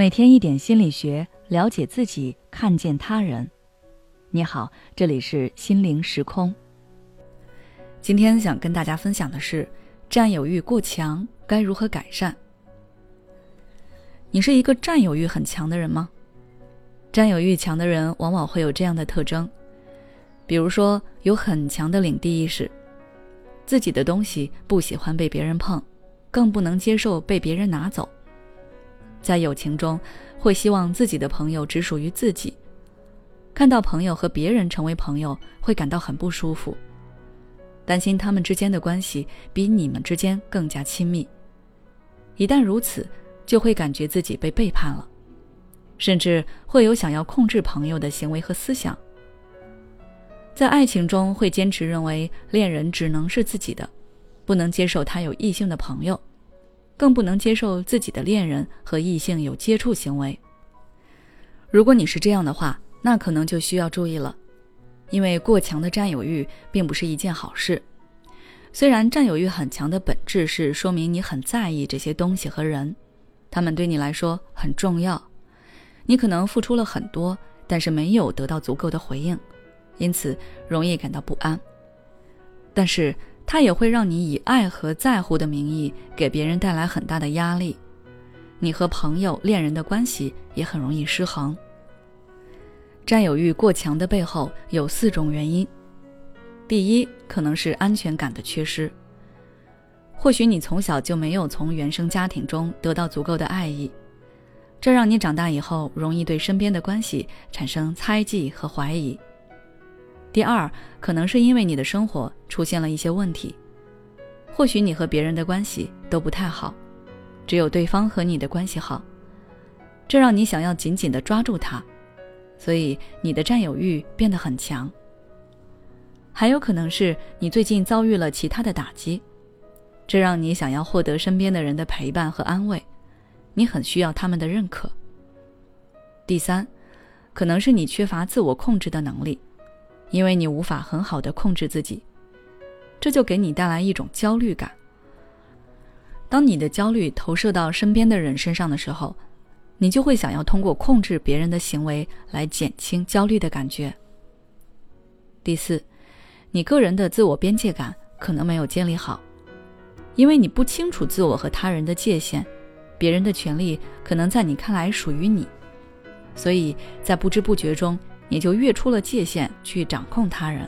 每天一点心理学，了解自己，看见他人。你好，这里是心灵时空。今天想跟大家分享的是，占有欲过强该如何改善？你是一个占有欲很强的人吗？占有欲强的人往往会有这样的特征，比如说有很强的领地意识，自己的东西不喜欢被别人碰，更不能接受被别人拿走。在友情中，会希望自己的朋友只属于自己；看到朋友和别人成为朋友，会感到很不舒服，担心他们之间的关系比你们之间更加亲密。一旦如此，就会感觉自己被背叛了，甚至会有想要控制朋友的行为和思想。在爱情中，会坚持认为恋人只能是自己的，不能接受他有异性的朋友。更不能接受自己的恋人和异性有接触行为。如果你是这样的话，那可能就需要注意了，因为过强的占有欲并不是一件好事。虽然占有欲很强的本质是说明你很在意这些东西和人，他们对你来说很重要，你可能付出了很多，但是没有得到足够的回应，因此容易感到不安。但是。它也会让你以爱和在乎的名义给别人带来很大的压力，你和朋友、恋人的关系也很容易失衡。占有欲过强的背后有四种原因：第一，可能是安全感的缺失。或许你从小就没有从原生家庭中得到足够的爱意，这让你长大以后容易对身边的关系产生猜忌和怀疑。第二，可能是因为你的生活出现了一些问题，或许你和别人的关系都不太好，只有对方和你的关系好，这让你想要紧紧的抓住他，所以你的占有欲变得很强。还有可能是你最近遭遇了其他的打击，这让你想要获得身边的人的陪伴和安慰，你很需要他们的认可。第三，可能是你缺乏自我控制的能力。因为你无法很好的控制自己，这就给你带来一种焦虑感。当你的焦虑投射到身边的人身上的时候，你就会想要通过控制别人的行为来减轻焦虑的感觉。第四，你个人的自我边界感可能没有建立好，因为你不清楚自我和他人的界限，别人的权利可能在你看来属于你，所以在不知不觉中。你就越出了界限去掌控他人，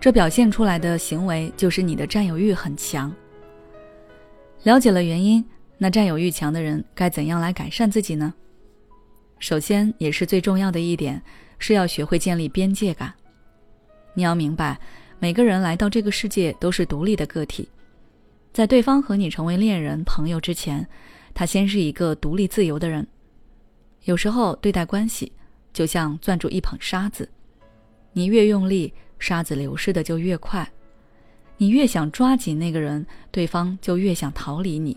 这表现出来的行为就是你的占有欲很强。了解了原因，那占有欲强的人该怎样来改善自己呢？首先，也是最重要的一点，是要学会建立边界感。你要明白，每个人来到这个世界都是独立的个体，在对方和你成为恋人、朋友之前，他先是一个独立自由的人。有时候对待关系。就像攥住一捧沙子，你越用力，沙子流失的就越快。你越想抓紧那个人，对方就越想逃离你。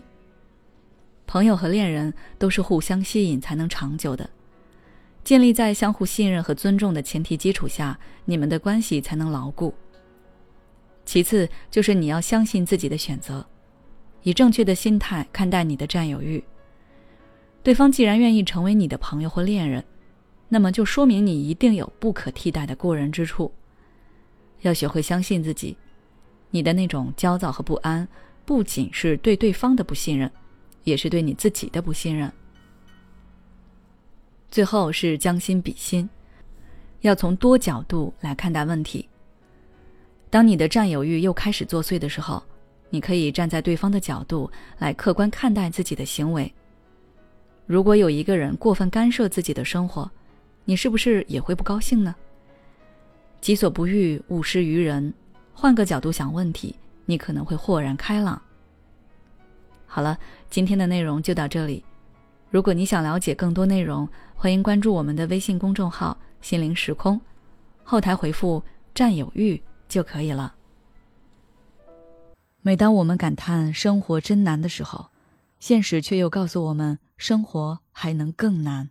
朋友和恋人都是互相吸引才能长久的，建立在相互信任和尊重的前提基础下，你们的关系才能牢固。其次就是你要相信自己的选择，以正确的心态看待你的占有欲。对方既然愿意成为你的朋友或恋人。那么就说明你一定有不可替代的过人之处。要学会相信自己，你的那种焦躁和不安，不仅是对对方的不信任，也是对你自己的不信任。最后是将心比心，要从多角度来看待问题。当你的占有欲又开始作祟的时候，你可以站在对方的角度来客观看待自己的行为。如果有一个人过分干涉自己的生活，你是不是也会不高兴呢？己所不欲，勿施于人。换个角度想问题，你可能会豁然开朗。好了，今天的内容就到这里。如果你想了解更多内容，欢迎关注我们的微信公众号“心灵时空”，后台回复“占有欲”就可以了。每当我们感叹生活真难的时候，现实却又告诉我们，生活还能更难。